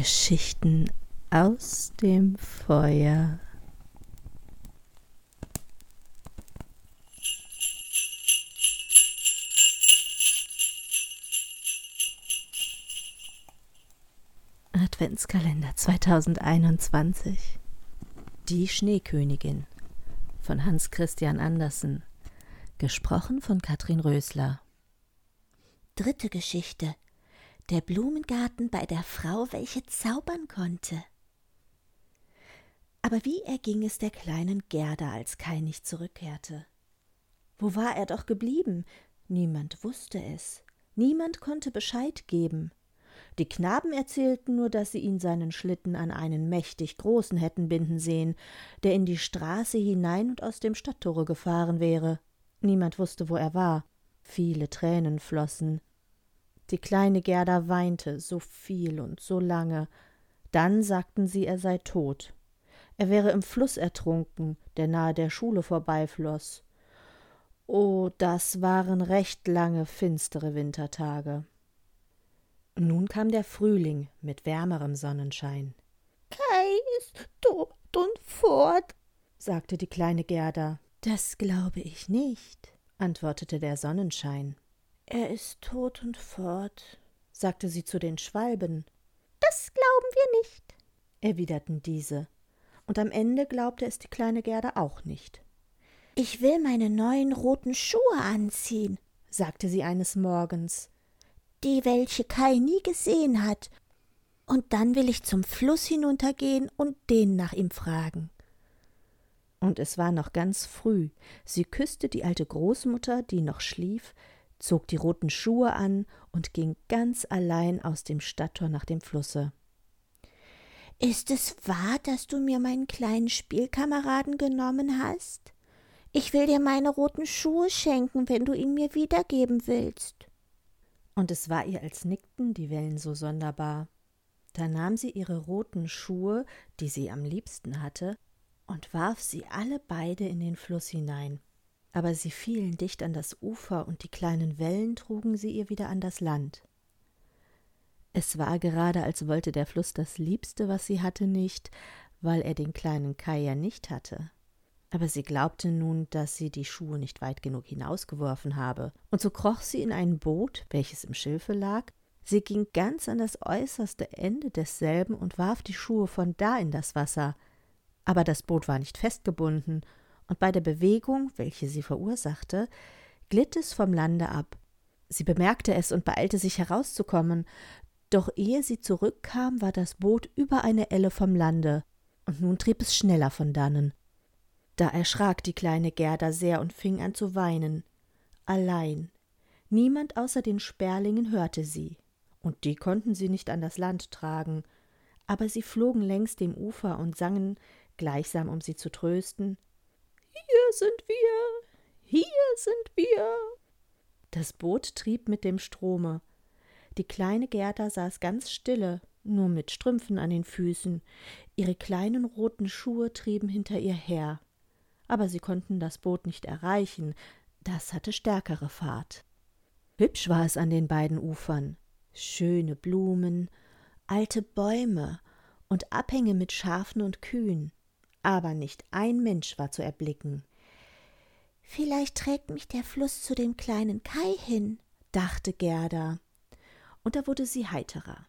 Geschichten aus dem Feuer. Adventskalender 2021 Die Schneekönigin von Hans Christian Andersen. Gesprochen von Katrin Rösler. Dritte Geschichte Der Blumengarten bei der Frau, welche zaubern konnte. Aber wie erging es der kleinen Gerda, als Kai nicht zurückkehrte? Wo war er doch geblieben? Niemand wusste es. Niemand konnte Bescheid geben. Die Knaben erzählten nur, dass sie ihn seinen Schlitten an einen mächtig großen hätten binden sehen, der in die Straße hinein und aus dem Stadttore gefahren wäre. Niemand wusste, wo er war. Viele Tränen flossen. Die kleine Gerda weinte so viel und so lange. Dann sagten sie, er sei tot. Er wäre im Fluss ertrunken, der nahe der Schule vorbeifloß. Oh, das waren recht lange, finstere Wintertage. Nun kam der Frühling mit wärmerem Sonnenschein. Kai ist tot und fort, sagte die kleine Gerda. Das glaube ich nicht, antwortete der Sonnenschein. Er ist tot und fort, sagte sie zu den Schwalben. Das glauben wir nicht, erwiderten diese. Und am Ende glaubte es die kleine Gerda auch nicht. Ich will meine neuen roten Schuhe anziehen, sagte sie eines Morgens die welche Kai nie gesehen hat, und dann will ich zum Fluss hinuntergehen und den nach ihm fragen. Und es war noch ganz früh. Sie küsste die alte Großmutter, die noch schlief, zog die roten Schuhe an und ging ganz allein aus dem Stadttor nach dem Flusse. Ist es wahr, dass du mir meinen kleinen Spielkameraden genommen hast? Ich will dir meine roten Schuhe schenken, wenn du ihn mir wiedergeben willst und es war ihr, als nickten die Wellen so sonderbar. Da nahm sie ihre roten Schuhe, die sie am liebsten hatte, und warf sie alle beide in den Fluss hinein. Aber sie fielen dicht an das Ufer, und die kleinen Wellen trugen sie ihr wieder an das Land. Es war gerade, als wollte der Fluss das Liebste, was sie hatte, nicht, weil er den kleinen Kai ja nicht hatte. Aber sie glaubte nun, dass sie die Schuhe nicht weit genug hinausgeworfen habe, und so kroch sie in ein Boot, welches im Schilfe lag, sie ging ganz an das äußerste Ende desselben und warf die Schuhe von da in das Wasser, aber das Boot war nicht festgebunden, und bei der Bewegung, welche sie verursachte, glitt es vom Lande ab. Sie bemerkte es und beeilte sich herauszukommen, doch ehe sie zurückkam, war das Boot über eine Elle vom Lande, und nun trieb es schneller von dannen. Da erschrak die kleine Gerda sehr und fing an zu weinen. Allein. Niemand außer den Sperlingen hörte sie, und die konnten sie nicht an das Land tragen, aber sie flogen längs dem Ufer und sangen, gleichsam um sie zu trösten Hier sind wir, hier sind wir. Das Boot trieb mit dem Strome. Die kleine Gerda saß ganz stille, nur mit Strümpfen an den Füßen. Ihre kleinen roten Schuhe trieben hinter ihr her aber sie konnten das Boot nicht erreichen, das hatte stärkere Fahrt. Hübsch war es an den beiden Ufern, schöne Blumen, alte Bäume und Abhänge mit Schafen und Kühen, aber nicht ein Mensch war zu erblicken. Vielleicht trägt mich der Fluss zu dem kleinen Kai hin, dachte Gerda, und da wurde sie heiterer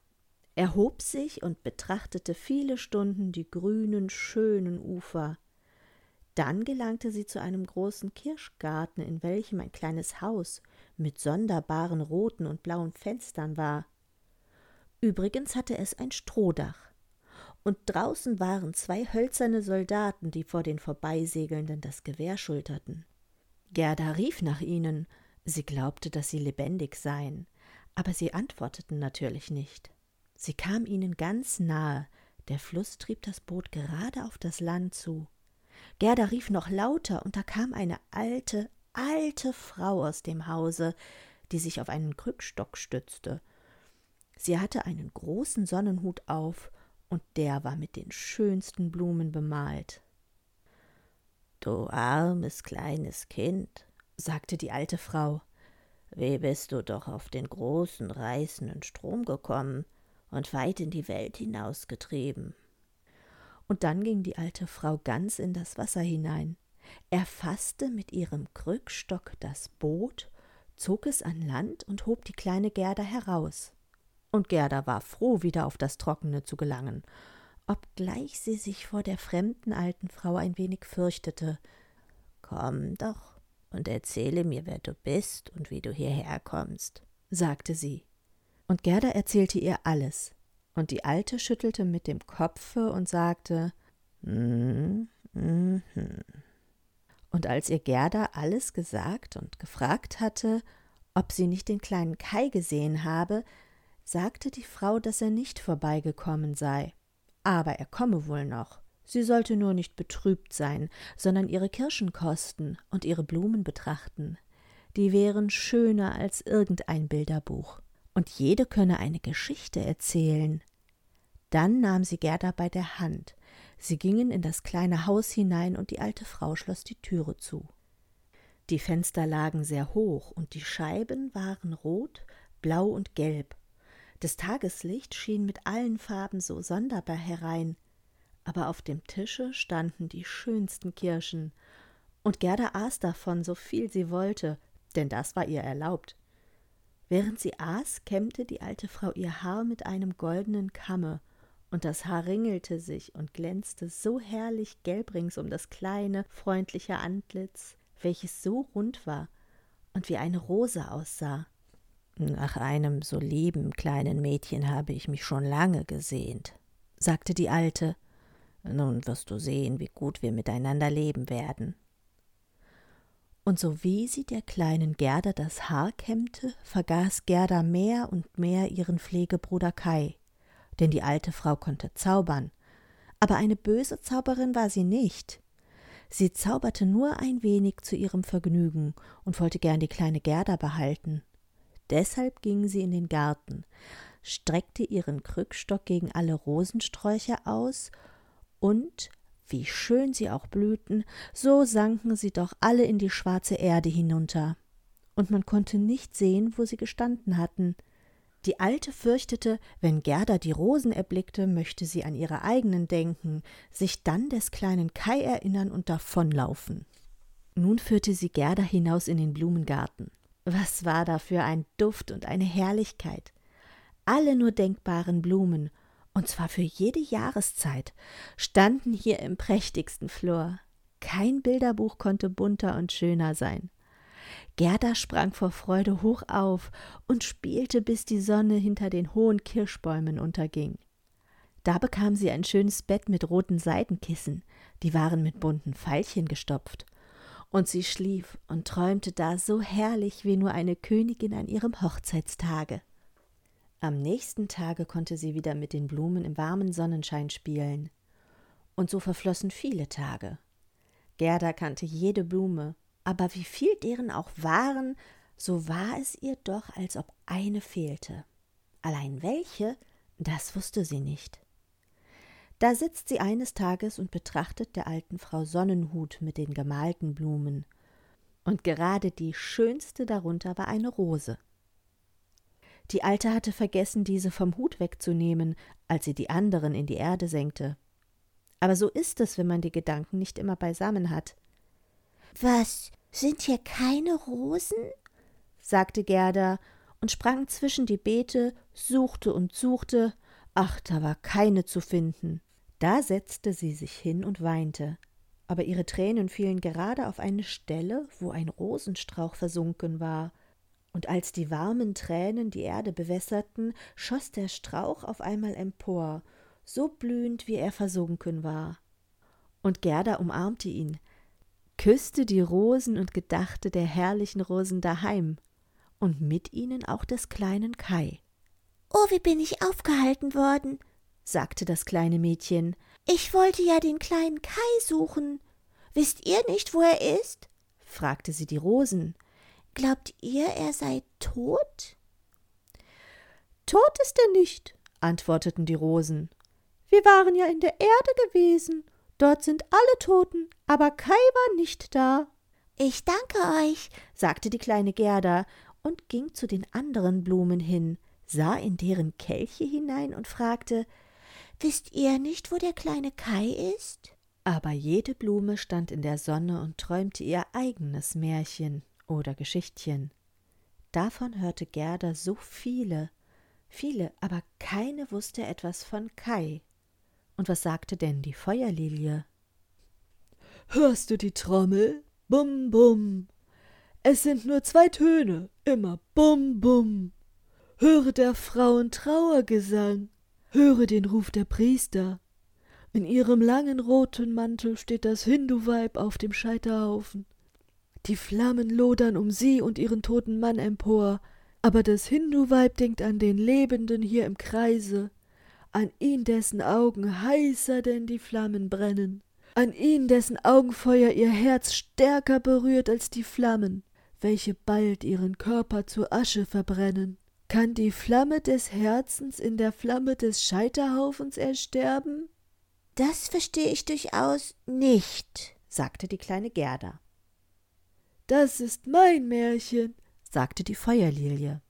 erhob sich und betrachtete viele Stunden die grünen, schönen Ufer, dann gelangte sie zu einem großen Kirschgarten, in welchem ein kleines Haus mit sonderbaren roten und blauen Fenstern war. Übrigens hatte es ein Strohdach, und draußen waren zwei hölzerne Soldaten, die vor den Vorbeisegelnden das Gewehr schulterten. Gerda rief nach ihnen, sie glaubte, dass sie lebendig seien, aber sie antworteten natürlich nicht. Sie kam ihnen ganz nahe, der Fluss trieb das Boot gerade auf das Land zu. Gerda rief noch lauter, und da kam eine alte, alte Frau aus dem Hause, die sich auf einen Krückstock stützte. Sie hatte einen großen Sonnenhut auf, und der war mit den schönsten Blumen bemalt. Du armes kleines Kind, sagte die alte Frau, wie bist du doch auf den großen reißenden Strom gekommen? und weit in die Welt hinausgetrieben. Und dann ging die alte Frau ganz in das Wasser hinein. Er fasste mit ihrem Krückstock das Boot, zog es an Land und hob die kleine Gerda heraus. Und Gerda war froh, wieder auf das Trockene zu gelangen, obgleich sie sich vor der fremden alten Frau ein wenig fürchtete. Komm doch und erzähle mir, wer du bist und wie du hierher kommst, sagte sie. Und Gerda erzählte ihr alles, und die Alte schüttelte mit dem Kopfe und sagte mm, mm. Und als ihr Gerda alles gesagt und gefragt hatte, ob sie nicht den kleinen Kai gesehen habe, sagte die Frau, dass er nicht vorbeigekommen sei. Aber er komme wohl noch. Sie sollte nur nicht betrübt sein, sondern ihre Kirschen kosten und ihre Blumen betrachten. Die wären schöner als irgendein Bilderbuch. Und jede könne eine Geschichte erzählen. Dann nahm sie Gerda bei der Hand. Sie gingen in das kleine Haus hinein und die alte Frau schloss die Türe zu. Die Fenster lagen sehr hoch und die Scheiben waren rot, blau und gelb das Tageslicht schien mit allen Farben so sonderbar herein, aber auf dem Tische standen die schönsten Kirschen, und Gerda aß davon so viel sie wollte, denn das war ihr erlaubt. Während sie aß, kämmte die alte Frau ihr Haar mit einem goldenen Kamme, und das Haar ringelte sich und glänzte so herrlich gelb rings um das kleine, freundliche Antlitz, welches so rund war und wie eine Rose aussah. Nach einem so lieben kleinen Mädchen habe ich mich schon lange gesehnt, sagte die Alte. Nun wirst du sehen, wie gut wir miteinander leben werden. Und sowie sie der kleinen Gerda das Haar kämmte, vergaß Gerda mehr und mehr ihren Pflegebruder Kai, denn die alte Frau konnte zaubern, aber eine böse Zauberin war sie nicht. Sie zauberte nur ein wenig zu ihrem Vergnügen und wollte gern die kleine Gerda behalten. Deshalb ging sie in den Garten, streckte ihren Krückstock gegen alle Rosensträucher aus, und, wie schön sie auch blühten, so sanken sie doch alle in die schwarze Erde hinunter, und man konnte nicht sehen, wo sie gestanden hatten. Die Alte fürchtete, wenn Gerda die Rosen erblickte, möchte sie an ihre eigenen denken, sich dann des kleinen Kai erinnern und davonlaufen. Nun führte sie Gerda hinaus in den Blumengarten. Was war da für ein Duft und eine Herrlichkeit. Alle nur denkbaren Blumen, und zwar für jede Jahreszeit, standen hier im prächtigsten Flor. Kein Bilderbuch konnte bunter und schöner sein. Gerda sprang vor Freude hoch auf und spielte, bis die Sonne hinter den hohen Kirschbäumen unterging. Da bekam sie ein schönes Bett mit roten Seidenkissen, die waren mit bunten Veilchen gestopft, und sie schlief und träumte da so herrlich wie nur eine Königin an ihrem Hochzeitstage. Am nächsten Tage konnte sie wieder mit den Blumen im warmen Sonnenschein spielen. Und so verflossen viele Tage. Gerda kannte jede Blume, aber wie viel deren auch waren, so war es ihr doch, als ob eine fehlte. Allein welche, das wusste sie nicht. Da sitzt sie eines Tages und betrachtet der alten Frau Sonnenhut mit den gemalten Blumen. Und gerade die schönste darunter war eine Rose. Die Alte hatte vergessen, diese vom Hut wegzunehmen, als sie die anderen in die Erde senkte. Aber so ist es, wenn man die Gedanken nicht immer beisammen hat. Was, sind hier keine Rosen? sagte Gerda und sprang zwischen die Beete, suchte und suchte, ach, da war keine zu finden. Da setzte sie sich hin und weinte, aber ihre Tränen fielen gerade auf eine Stelle, wo ein Rosenstrauch versunken war, und als die warmen Tränen die Erde bewässerten, schoss der Strauch auf einmal empor, so blühend, wie er versunken war. Und Gerda umarmte ihn, küsste die Rosen und gedachte der herrlichen Rosen daheim, und mit ihnen auch des kleinen Kai. Oh, wie bin ich aufgehalten worden, sagte das kleine Mädchen. Ich wollte ja den kleinen Kai suchen. Wisst ihr nicht, wo er ist? fragte sie die Rosen. Glaubt ihr, er sei tot? Tot ist er nicht, antworteten die Rosen. Wir waren ja in der Erde gewesen. Dort sind alle Toten, aber Kai war nicht da. Ich danke euch, sagte die kleine Gerda und ging zu den anderen Blumen hin, sah in deren Kelche hinein und fragte Wisst ihr nicht, wo der kleine Kai ist? Aber jede Blume stand in der Sonne und träumte ihr eigenes Märchen oder Geschichtchen. Davon hörte Gerda so viele, viele, aber keine wusste etwas von Kai. Und was sagte denn die Feuerlilie? Hörst du die Trommel? Bum, bum. Es sind nur zwei Töne, immer bum, bum. Höre der Frauen Trauergesang, höre den Ruf der Priester. In ihrem langen roten Mantel steht das Hinduweib auf dem Scheiterhaufen. Die Flammen lodern um sie und ihren toten Mann empor, aber das Hinduweib denkt an den Lebenden hier im Kreise, an ihn, dessen Augen heißer denn die Flammen brennen, an ihn, dessen Augenfeuer ihr Herz stärker berührt als die Flammen, welche bald ihren Körper zu Asche verbrennen. Kann die Flamme des Herzens in der Flamme des Scheiterhaufens ersterben? Das verstehe ich durchaus nicht, sagte die kleine Gerda. Das ist mein Märchen, sagte die Feuerlilie.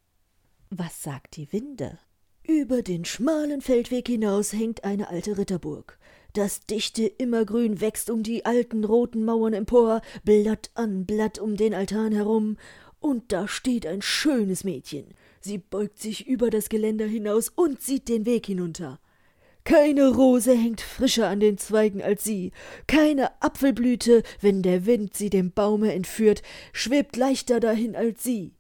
Was sagt die Winde? Über den schmalen Feldweg hinaus hängt eine alte Ritterburg. Das dichte Immergrün wächst um die alten roten Mauern empor, Blatt an Blatt um den Altan herum, und da steht ein schönes Mädchen. Sie beugt sich über das Geländer hinaus und sieht den Weg hinunter. Keine Rose hängt frischer an den Zweigen als sie, keine Apfelblüte, wenn der Wind sie dem Baume entführt, schwebt leichter dahin als sie.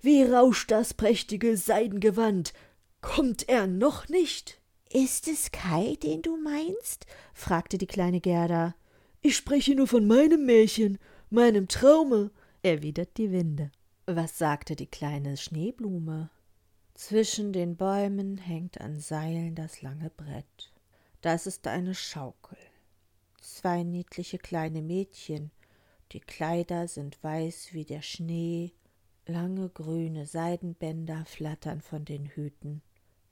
Wie rauscht das prächtige Seidengewand? Kommt er noch nicht? Ist es Kai, den du meinst? fragte die kleine Gerda. Ich spreche nur von meinem Märchen, meinem Traume, erwidert die Winde. Was sagte die kleine Schneeblume? Zwischen den Bäumen hängt an Seilen das lange Brett. Das ist eine Schaukel. Zwei niedliche kleine Mädchen, die Kleider sind weiß wie der Schnee, lange grüne Seidenbänder flattern von den Hüten,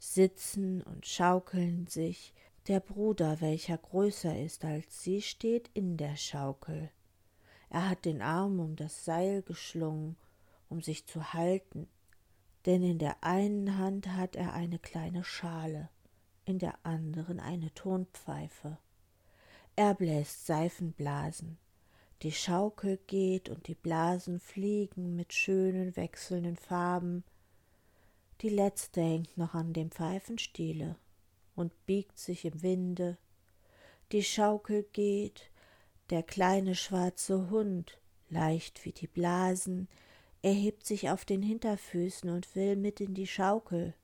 sitzen und schaukeln sich, der Bruder, welcher größer ist als sie, steht in der Schaukel. Er hat den Arm um das Seil geschlungen, um sich zu halten, denn in der einen Hand hat er eine kleine Schale, in der anderen eine Tonpfeife. Er bläst Seifenblasen, die Schaukel geht und die Blasen fliegen mit schönen wechselnden Farben. Die letzte hängt noch an dem Pfeifenstiele und biegt sich im Winde. Die Schaukel geht, der kleine schwarze Hund, leicht wie die Blasen, er hebt sich auf den Hinterfüßen und will mit in die Schaukel.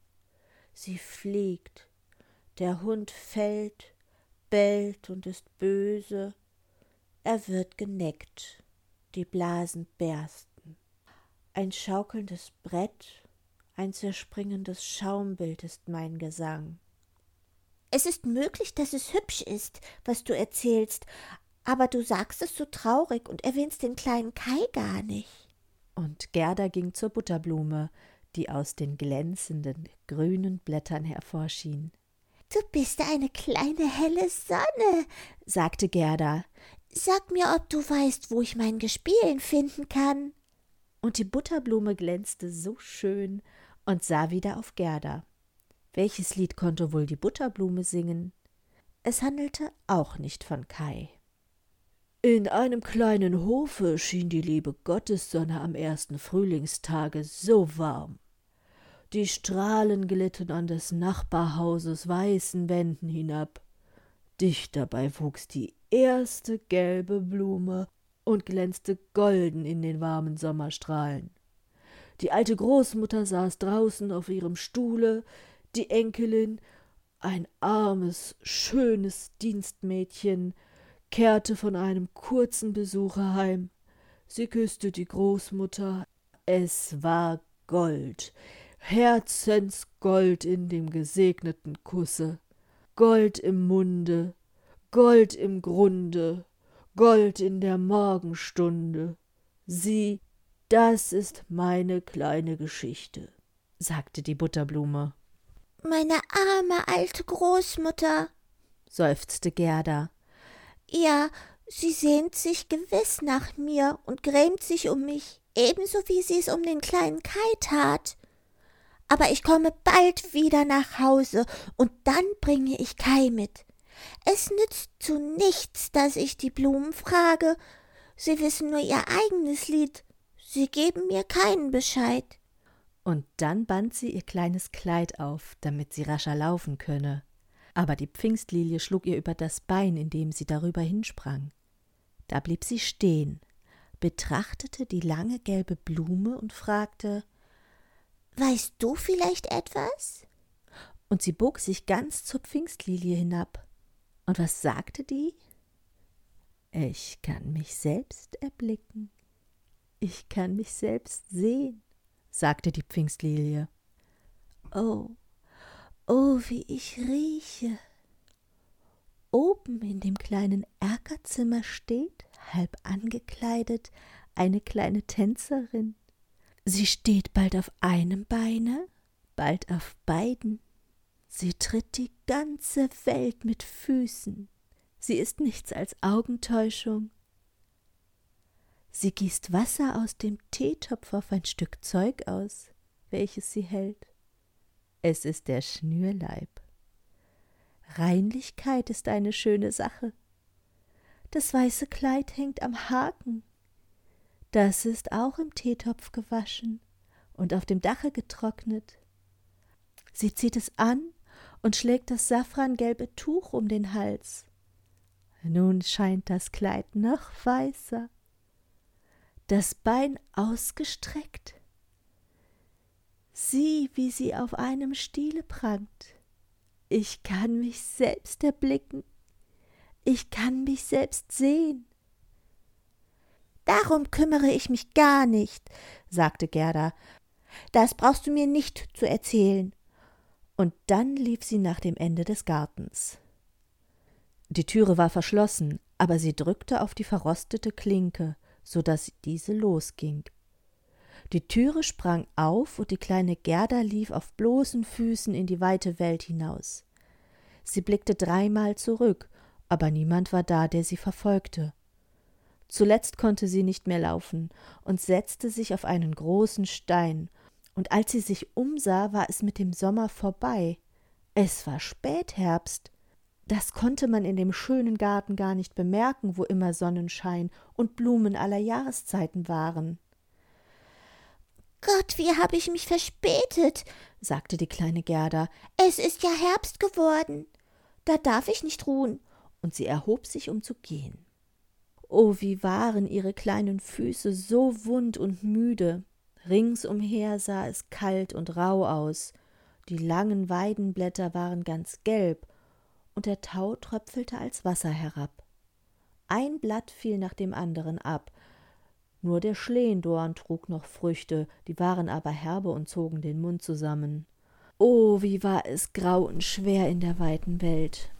Sie fliegt. Der Hund fällt, bellt und ist böse. Er wird geneckt. Die Blasen bersten. Ein schaukelndes Brett, ein zerspringendes Schaumbild ist mein Gesang. Es ist möglich, dass es hübsch ist, was du erzählst, aber du sagst es so traurig und erwähnst den kleinen Kai gar nicht und Gerda ging zur Butterblume, die aus den glänzenden grünen Blättern hervorschien. Du bist eine kleine helle Sonne, sagte Gerda. Sag mir, ob du weißt, wo ich mein Gespielen finden kann. Und die Butterblume glänzte so schön und sah wieder auf Gerda. Welches Lied konnte wohl die Butterblume singen? Es handelte auch nicht von Kai. In einem kleinen Hofe schien die liebe Gottessonne am ersten Frühlingstage so warm. Die Strahlen glitten an des Nachbarhauses weißen Wänden hinab. Dicht dabei wuchs die erste gelbe Blume und glänzte golden in den warmen Sommerstrahlen. Die alte Großmutter saß draußen auf ihrem Stuhle, die Enkelin, ein armes, schönes Dienstmädchen, kehrte von einem kurzen Besuche heim. Sie küsste die Großmutter. Es war Gold, Herzensgold in dem gesegneten Kusse, Gold im Munde, Gold im Grunde, Gold in der Morgenstunde. Sieh, das ist meine kleine Geschichte, sagte die Butterblume. Meine arme alte Großmutter, seufzte Gerda. Ja, sie sehnt sich gewiss nach mir und grämt sich um mich, ebenso wie sie es um den kleinen Kai tat. aber ich komme bald wieder nach Hause und dann bringe ich Kai mit. Es nützt zu nichts, dass ich die Blumen frage. Sie wissen nur ihr eigenes Lied. Sie geben mir keinen Bescheid. Und dann band sie ihr kleines Kleid auf, damit sie rascher laufen könne. Aber die Pfingstlilie schlug ihr über das Bein, indem sie darüber hinsprang. Da blieb sie stehen, betrachtete die lange gelbe Blume und fragte Weißt du vielleicht etwas? Und sie bog sich ganz zur Pfingstlilie hinab. Und was sagte die? Ich kann mich selbst erblicken. Ich kann mich selbst sehen, sagte die Pfingstlilie. Oh, oh, wie ich rieche. Oben in dem kleinen Erkerzimmer steht, halb angekleidet, eine kleine Tänzerin. Sie steht bald auf einem Beine, bald auf beiden. Sie tritt die ganze Welt mit Füßen. Sie ist nichts als Augentäuschung. Sie gießt Wasser aus dem Teetopf auf ein Stück Zeug aus, welches sie hält. Es ist der Schnürleib. Reinlichkeit ist eine schöne Sache. Das weiße Kleid hängt am Haken. Das ist auch im Teetopf gewaschen und auf dem Dache getrocknet. Sie zieht es an und schlägt das safrangelbe Tuch um den Hals. Nun scheint das Kleid noch weißer, das Bein ausgestreckt. Sieh, wie sie auf einem Stiele prangt. Ich kann mich selbst erblicken. Ich kann mich selbst sehen. Darum kümmere ich mich gar nicht, sagte Gerda. Das brauchst du mir nicht zu erzählen. Und dann lief sie nach dem Ende des Gartens. Die Türe war verschlossen, aber sie drückte auf die verrostete Klinke, so dass diese losging. Die Türe sprang auf und die kleine Gerda lief auf bloßen Füßen in die weite Welt hinaus. Sie blickte dreimal zurück, aber niemand war da, der sie verfolgte. Zuletzt konnte sie nicht mehr laufen und setzte sich auf einen großen Stein, und als sie sich umsah, war es mit dem Sommer vorbei. Es war Spätherbst. Das konnte man in dem schönen Garten gar nicht bemerken, wo immer Sonnenschein und Blumen aller Jahreszeiten waren. Gott, wie habe ich mich verspätet, sagte die kleine Gerda. Es ist ja Herbst geworden. Da darf ich nicht ruhen. Und sie erhob sich, um zu gehen. Oh, wie waren ihre kleinen Füße so wund und müde. Ringsumher sah es kalt und rauh aus. Die langen Weidenblätter waren ganz gelb, und der Tau tröpfelte als Wasser herab. Ein Blatt fiel nach dem anderen ab. Nur der Schlehendorn trug noch Früchte, die waren aber herbe und zogen den Mund zusammen. Oh, wie war es grau und schwer in der weiten Welt.